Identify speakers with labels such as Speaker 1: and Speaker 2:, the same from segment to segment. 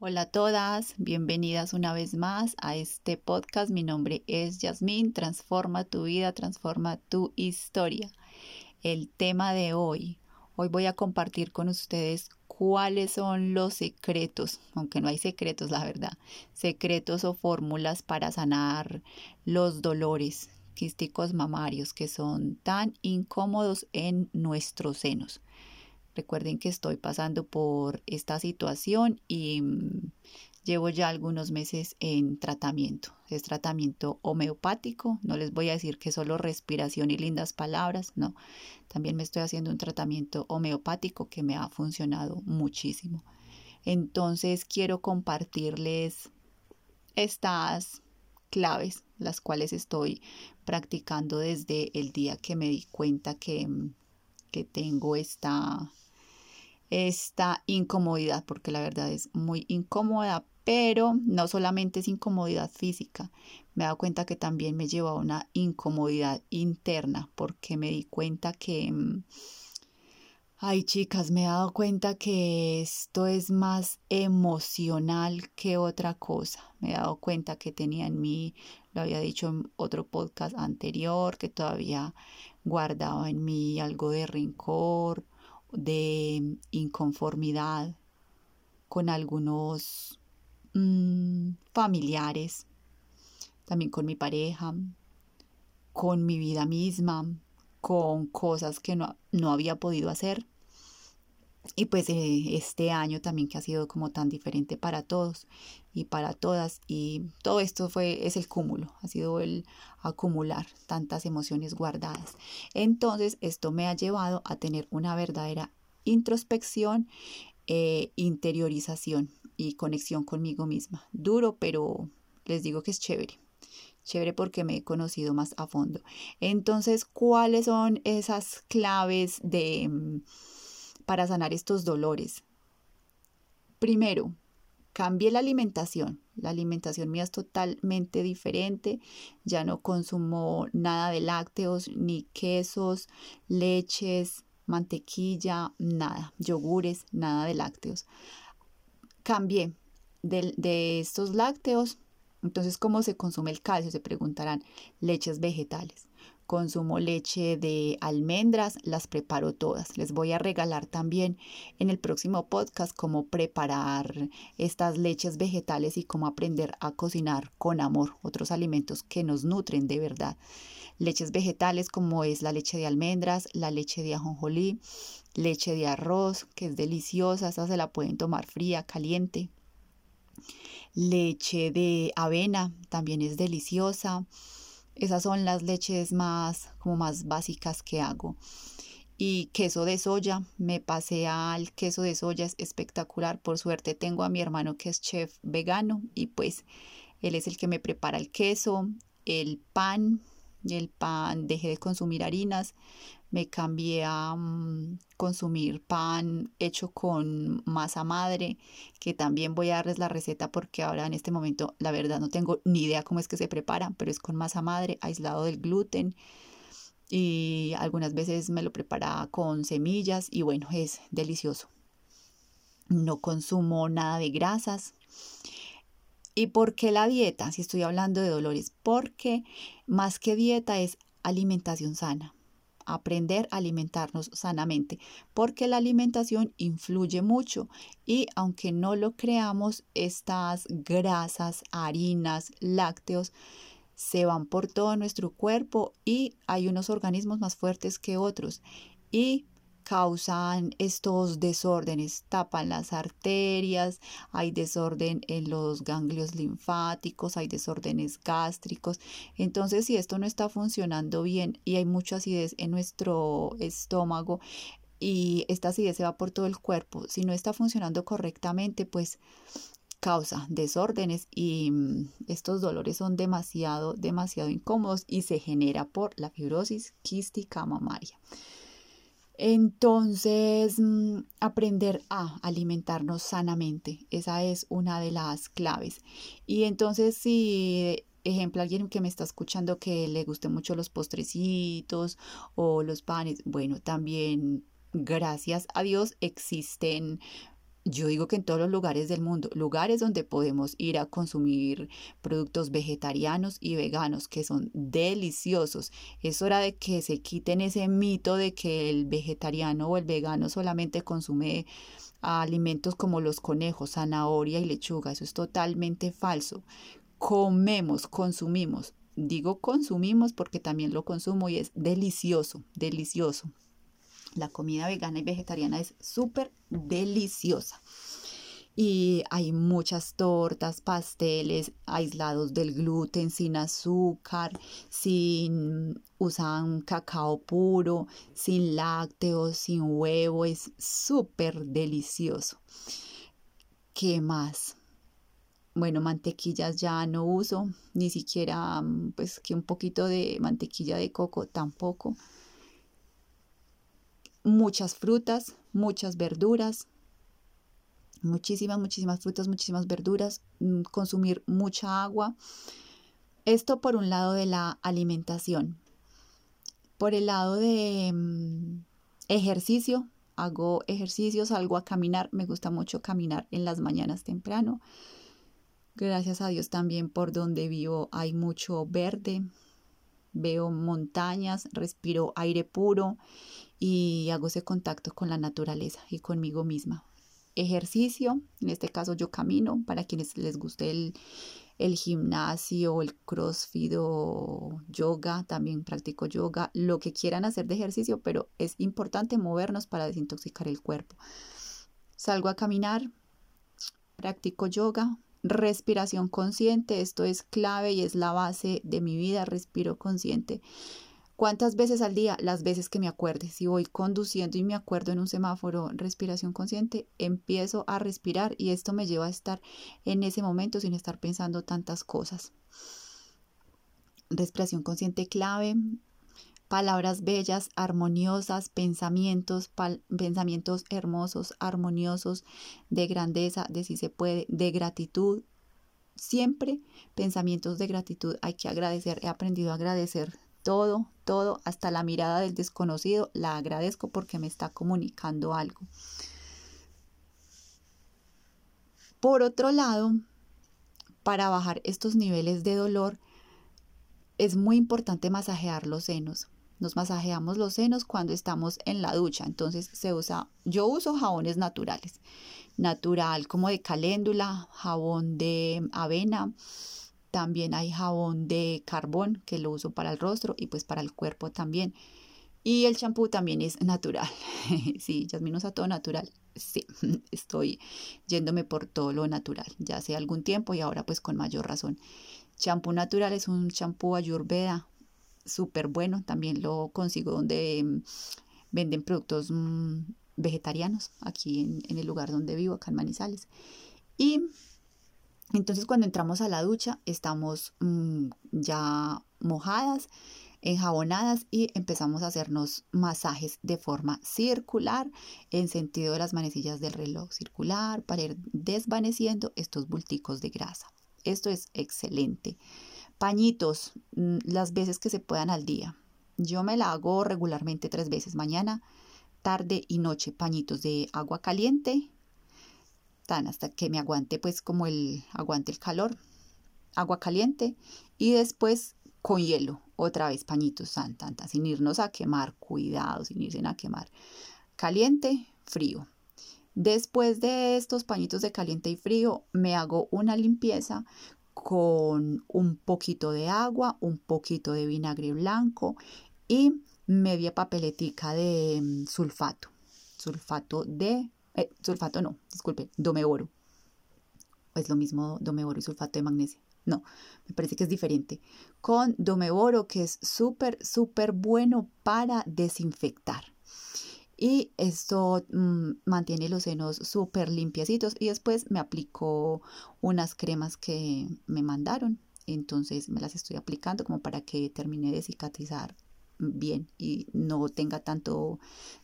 Speaker 1: Hola a todas, bienvenidas una vez más a este podcast. Mi nombre es Yasmín, transforma tu vida, transforma tu historia. El tema de hoy, hoy voy a compartir con ustedes cuáles son los secretos, aunque no hay secretos, la verdad, secretos o fórmulas para sanar los dolores quísticos mamarios que son tan incómodos en nuestros senos. Recuerden que estoy pasando por esta situación y mm, llevo ya algunos meses en tratamiento. Es tratamiento homeopático. No les voy a decir que solo respiración y lindas palabras, no. También me estoy haciendo un tratamiento homeopático que me ha funcionado muchísimo. Entonces quiero compartirles estas claves, las cuales estoy practicando desde el día que me di cuenta que, mm, que tengo esta esta incomodidad, porque la verdad es muy incómoda, pero no solamente es incomodidad física, me he dado cuenta que también me lleva a una incomodidad interna, porque me di cuenta que, mm, ay chicas, me he dado cuenta que esto es más emocional que otra cosa. Me he dado cuenta que tenía en mí, lo había dicho en otro podcast anterior, que todavía guardaba en mí algo de rencor de inconformidad con algunos mm, familiares, también con mi pareja, con mi vida misma, con cosas que no, no había podido hacer y pues eh, este año también que ha sido como tan diferente para todos y para todas y todo esto fue es el cúmulo, ha sido el acumular tantas emociones guardadas. Entonces esto me ha llevado a tener una verdadera introspección, eh, interiorización y conexión conmigo misma. Duro, pero les digo que es chévere chévere porque me he conocido más a fondo. Entonces, ¿cuáles son esas claves de mm, para sanar estos dolores? Primero, cambié la alimentación. La alimentación mía es totalmente diferente. Ya no consumo nada de lácteos, ni quesos, leches, mantequilla, nada, yogures, nada de lácteos. Cambié de, de estos lácteos. Entonces, ¿cómo se consume el calcio? Se preguntarán, leches vegetales consumo leche de almendras, las preparo todas. Les voy a regalar también en el próximo podcast cómo preparar estas leches vegetales y cómo aprender a cocinar con amor otros alimentos que nos nutren de verdad. Leches vegetales como es la leche de almendras, la leche de ajonjolí, leche de arroz, que es deliciosa, esa se la pueden tomar fría, caliente. Leche de avena, también es deliciosa esas son las leches más, como más básicas que hago. Y queso de soya, me pasé al queso de soya, es espectacular. Por suerte tengo a mi hermano que es chef vegano y pues él es el que me prepara el queso, el pan, el pan, dejé de consumir harinas, me cambié a mm, consumir pan hecho con masa madre, que también voy a darles la receta porque ahora en este momento la verdad no tengo ni idea cómo es que se prepara, pero es con masa madre, aislado del gluten y algunas veces me lo prepara con semillas y bueno, es delicioso. No consumo nada de grasas. ¿Y por qué la dieta? Si estoy hablando de dolores, porque más que dieta es alimentación sana aprender a alimentarnos sanamente, porque la alimentación influye mucho y aunque no lo creamos, estas grasas, harinas, lácteos, se van por todo nuestro cuerpo y hay unos organismos más fuertes que otros. Y causan estos desórdenes, tapan las arterias, hay desorden en los ganglios linfáticos, hay desórdenes gástricos. Entonces, si esto no está funcionando bien y hay mucha acidez en nuestro estómago, y esta acidez se va por todo el cuerpo. Si no está funcionando correctamente, pues causa desórdenes y mm, estos dolores son demasiado, demasiado incómodos y se genera por la fibrosis quística mamaria. Entonces, mm, aprender a alimentarnos sanamente, esa es una de las claves. Y entonces, si, ejemplo, alguien que me está escuchando que le guste mucho los postrecitos o los panes, bueno, también, gracias a Dios, existen yo digo que en todos los lugares del mundo, lugares donde podemos ir a consumir productos vegetarianos y veganos que son deliciosos. Es hora de que se quiten ese mito de que el vegetariano o el vegano solamente consume alimentos como los conejos, zanahoria y lechuga. Eso es totalmente falso. Comemos, consumimos. Digo consumimos porque también lo consumo y es delicioso, delicioso. La comida vegana y vegetariana es súper deliciosa. Y hay muchas tortas, pasteles aislados del gluten, sin azúcar, sin usan cacao puro, sin lácteos, sin huevo. Es súper delicioso. ¿Qué más? Bueno, mantequillas ya no uso, ni siquiera pues que un poquito de mantequilla de coco tampoco muchas frutas, muchas verduras, muchísimas, muchísimas frutas, muchísimas verduras, mm, consumir mucha agua. Esto por un lado de la alimentación. Por el lado de mm, ejercicio, hago ejercicio, salgo a caminar, me gusta mucho caminar en las mañanas temprano. Gracias a Dios también por donde vivo hay mucho verde, veo montañas, respiro aire puro y hago ese contacto con la naturaleza y conmigo misma. Ejercicio, en este caso yo camino, para quienes les guste el, el gimnasio, el crossfit o yoga, también practico yoga, lo que quieran hacer de ejercicio, pero es importante movernos para desintoxicar el cuerpo. Salgo a caminar, practico yoga, respiración consciente, esto es clave y es la base de mi vida, respiro consciente ¿Cuántas veces al día? Las veces que me acuerde. Si voy conduciendo y me acuerdo en un semáforo, respiración consciente, empiezo a respirar y esto me lleva a estar en ese momento sin estar pensando tantas cosas. Respiración consciente clave, palabras bellas, armoniosas, pensamientos, pensamientos hermosos, armoniosos, de grandeza, de si se puede, de gratitud. Siempre pensamientos de gratitud. Hay que agradecer. He aprendido a agradecer todo, todo, hasta la mirada del desconocido, la agradezco porque me está comunicando algo. Por otro lado, para bajar estos niveles de dolor, es muy importante masajear los senos. Nos masajeamos los senos cuando estamos en la ducha. Entonces se usa, yo uso jabones naturales, natural como de caléndula, jabón de avena, también hay jabón de carbón que lo uso para el rostro y pues para el cuerpo también. Y el champú también es natural. sí, Jasmine usa todo natural. Sí, estoy yéndome por todo lo natural. Ya hace algún tiempo y ahora pues con mayor razón. Champú natural es un champú ayurveda súper bueno. También lo consigo donde mm, venden productos mm, vegetarianos aquí en, en el lugar donde vivo, acá en Manizales. Y entonces cuando entramos a la ducha estamos mm, ya mojadas, enjabonadas y empezamos a hacernos masajes de forma circular en sentido de las manecillas del reloj circular para ir desvaneciendo estos bulticos de grasa. Esto es excelente. Pañitos, mm, las veces que se puedan al día. Yo me la hago regularmente tres veces, mañana, tarde y noche. Pañitos de agua caliente, hasta que me aguante pues como el aguante el calor, agua caliente y después con hielo, otra vez pañitos tan, sin irnos a quemar, cuidado, sin irse a quemar. Caliente, frío. Después de estos pañitos de caliente y frío, me hago una limpieza con un poquito de agua, un poquito de vinagre blanco y media papeletica de mm, sulfato, sulfato de eh, sulfato no, disculpe, domeoro. Es lo mismo domeoro y sulfato de magnesio. No, me parece que es diferente. Con domeoro, que es súper, súper bueno para desinfectar. Y esto mm, mantiene los senos súper limpiecitos. Y después me aplicó unas cremas que me mandaron. Entonces me las estoy aplicando como para que termine de cicatrizar bien y no tenga tanto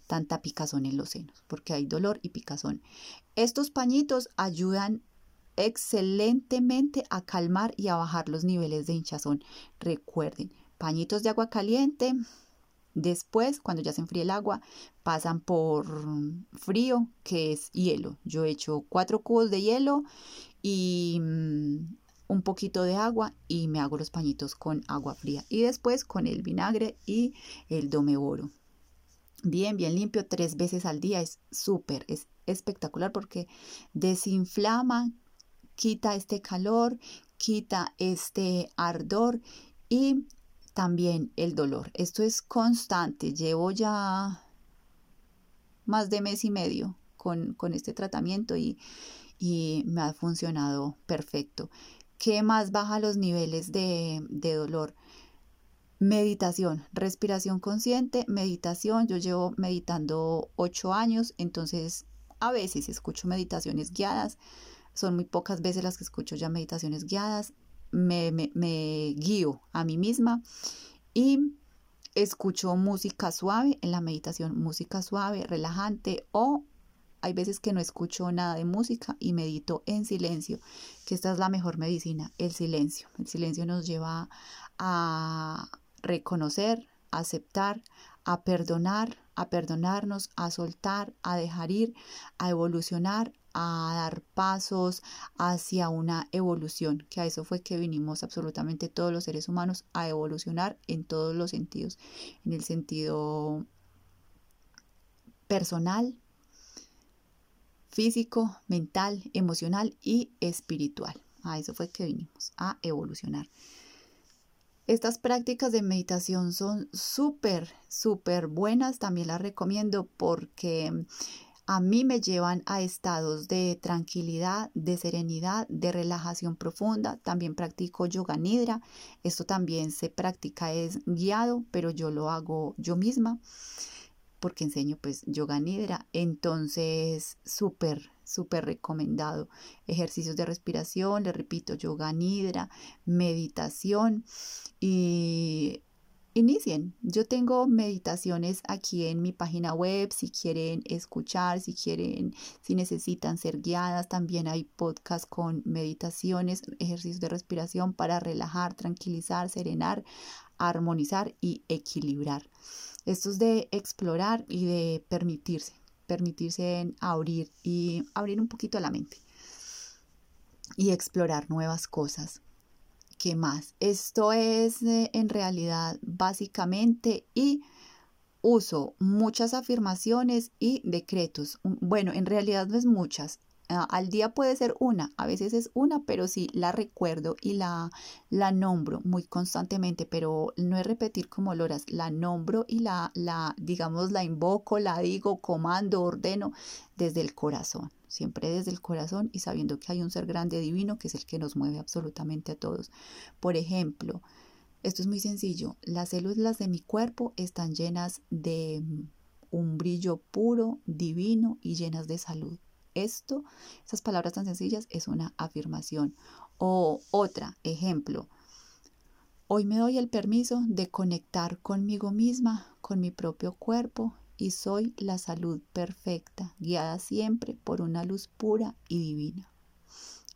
Speaker 1: tanta picazón en los senos, porque hay dolor y picazón. Estos pañitos ayudan excelentemente a calmar y a bajar los niveles de hinchazón. Recuerden, pañitos de agua caliente, Después, cuando ya se enfría el agua, pasan por frío, que es hielo. Yo he hecho cuatro cubos de hielo y mm, un poquito de agua y me hago los pañitos con agua fría. Y después con el vinagre y el domeboro. Bien, bien limpio tres veces al día. Es súper, es espectacular porque desinflama, quita este calor, quita este ardor y también el dolor. Esto es constante. Llevo ya más de mes y medio con, este tratamiento y, y, me ha funcionado perfecto. ¿Qué más baja los niveles de, dolor? Meditación, respiración consciente, meditación. Yo llevo meditando ocho años, entonces a veces escucho meditaciones guiadas. Son muy pocas veces las que escucho ya meditaciones guiadas. Me, me guío a mí misma y escucho música suave en la meditación, música suave, relajante o hay veces que no escucho nada de música y medito en silencio, que esta es la mejor medicina, el silencio. El silencio nos lleva a reconocer, a aceptar, a perdonar, a perdonarnos, a soltar, a dejar ir, a evolucionar, a dar pasos hacia una evolución, que a eso fue que vinimos absolutamente todos los seres humanos a evolucionar en todos los sentidos, en el sentido personal, físico, mental, emocional y espiritual. A eso fue que vinimos, a evolucionar. Estas prácticas de meditación son súper, súper buenas. También las recomiendo porque a mí me llevan a estados de tranquilidad, de serenidad, de relajación profunda. También practico yoga nidra. Esto también se practica, es guiado, pero yo lo hago yo misma porque enseño pues yoga nidra. Entonces, súper, súper recomendado. Ejercicios de respiración, le repito, yoga nidra, meditación y inicien. Yo tengo meditaciones aquí en mi página web, si quieren escuchar, si quieren, si necesitan ser guiadas, también hay podcast con meditaciones, ejercicios de respiración para relajar, tranquilizar, serenar, armonizar y equilibrar. Esto es de explorar y de permitirse, permitirse en abrir y abrir un poquito la mente y explorar nuevas cosas. ¿Qué más? Esto es eh, en realidad básicamente y uso muchas afirmaciones y decretos. Bueno, en realidad no es muchas, al día puede ser una, a veces es una, pero sí la recuerdo y la, la nombro muy constantemente, pero no es repetir como loras, la nombro y la, la, digamos, la invoco, la digo, comando, ordeno desde el corazón, siempre desde el corazón y sabiendo que hay un ser grande divino que es el que nos mueve absolutamente a todos. Por ejemplo, esto es muy sencillo, las células de mi cuerpo están llenas de un brillo puro, divino y llenas de salud. Esto, esas palabras tan sencillas, es una afirmación. O otra, ejemplo. Hoy me doy el permiso de conectar conmigo misma, con mi propio cuerpo, y soy la salud perfecta, guiada siempre por una luz pura y divina.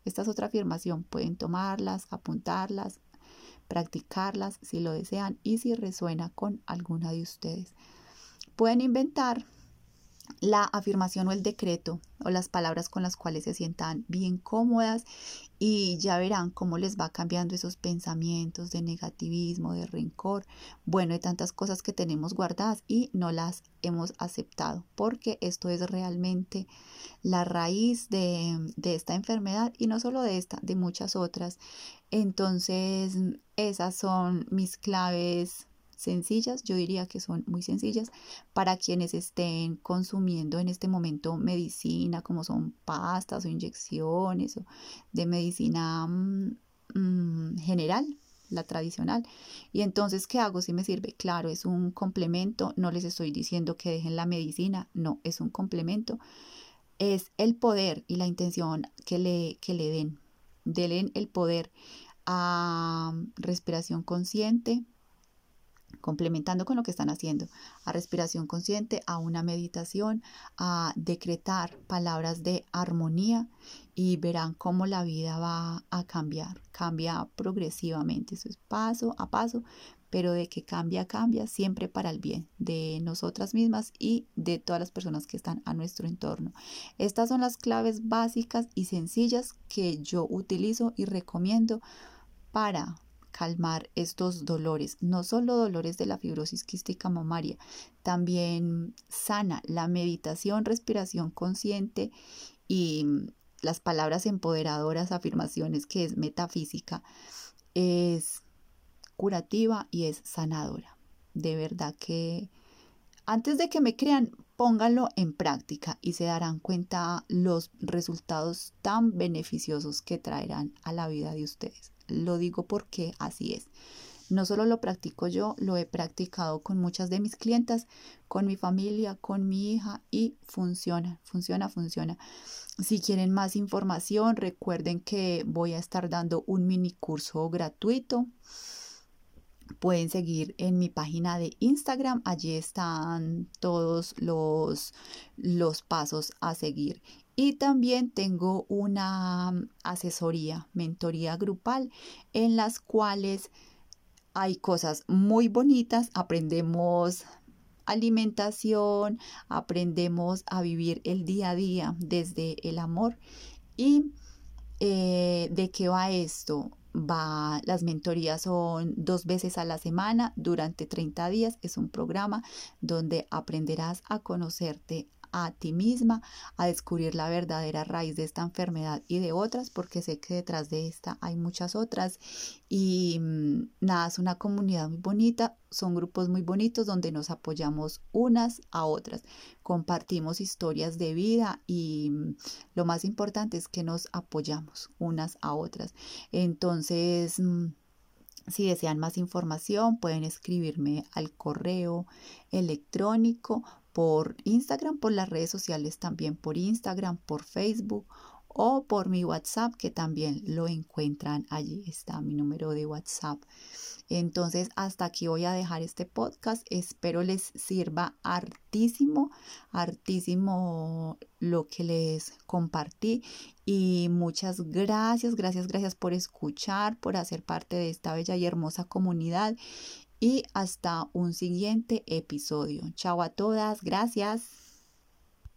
Speaker 1: Esta es otra afirmación. Pueden tomarlas, apuntarlas, practicarlas si lo desean y si resuena con alguna de ustedes. Pueden inventar la afirmación o el decreto o las palabras con las cuales se sientan bien cómodas y ya verán cómo les va cambiando esos pensamientos de negativismo, de rencor, bueno, de tantas cosas que tenemos guardadas y no las hemos aceptado, porque esto es realmente la raíz de, de esta enfermedad y no solo de esta, de muchas otras. Entonces, esas son mis claves sencillas, yo diría que son muy sencillas para quienes estén consumiendo en este momento medicina, como son pastas o inyecciones o de medicina mm, mm, general, la tradicional. Y entonces, ¿qué hago si me sirve? Claro, es un complemento, no les estoy diciendo que dejen la medicina, no, es un complemento. Es el poder y la intención que le, que le den. Denle el poder a respiración consciente, complementando con lo que están haciendo, a respiración consciente, a una meditación, a decretar palabras de armonía y verán cómo la vida va a cambiar, cambia progresivamente, eso es paso a paso, pero de que cambia, cambia siempre para el bien de nosotras mismas y de todas las personas que están a nuestro entorno. Estas son las claves básicas y sencillas que yo utilizo y recomiendo para calmar estos dolores, no solo dolores de la fibrosis quística mamaria, también sana la meditación, respiración consciente y las palabras empoderadoras, afirmaciones que es metafísica, es curativa y es sanadora. De verdad que antes de que me crean, pónganlo en práctica y se darán cuenta los resultados tan beneficiosos que traerán a la vida de ustedes. Lo digo porque así es. No solo lo practico yo, lo he practicado con muchas de mis clientas, con mi familia, con mi hija y funciona, funciona, funciona. Si quieren más información, recuerden que voy a estar dando un mini curso gratuito. Pueden seguir en mi página de Instagram, allí están todos los, los pasos a seguir. Y también tengo una asesoría, mentoría grupal, en las cuales hay cosas muy bonitas, aprendemos alimentación, aprendemos a vivir el día a día desde el amor. ¿Y eh, de qué va esto? Va, las mentorías son dos veces a la semana durante 30 días. Es un programa donde aprenderás a conocerte a ti misma, a descubrir la verdadera raíz de esta enfermedad y de otras, porque sé que detrás de esta hay muchas otras. Y mm, nada, es una comunidad muy bonita, son grupos muy bonitos donde nos apoyamos unas a otras, compartimos historias de vida y mm, lo más importante es que nos apoyamos unas a otras. Entonces, mm, si desean más información, pueden escribirme al correo electrónico por Instagram, por las redes sociales también, por Instagram, por Facebook o por mi WhatsApp, que también lo encuentran allí, está mi número de WhatsApp. Entonces, hasta aquí voy a dejar este podcast. Espero les sirva hartísimo, hartísimo lo que les compartí. Y muchas gracias, gracias, gracias por escuchar, por hacer parte de esta bella y hermosa comunidad y hasta un siguiente episodio. Chao a todas, gracias.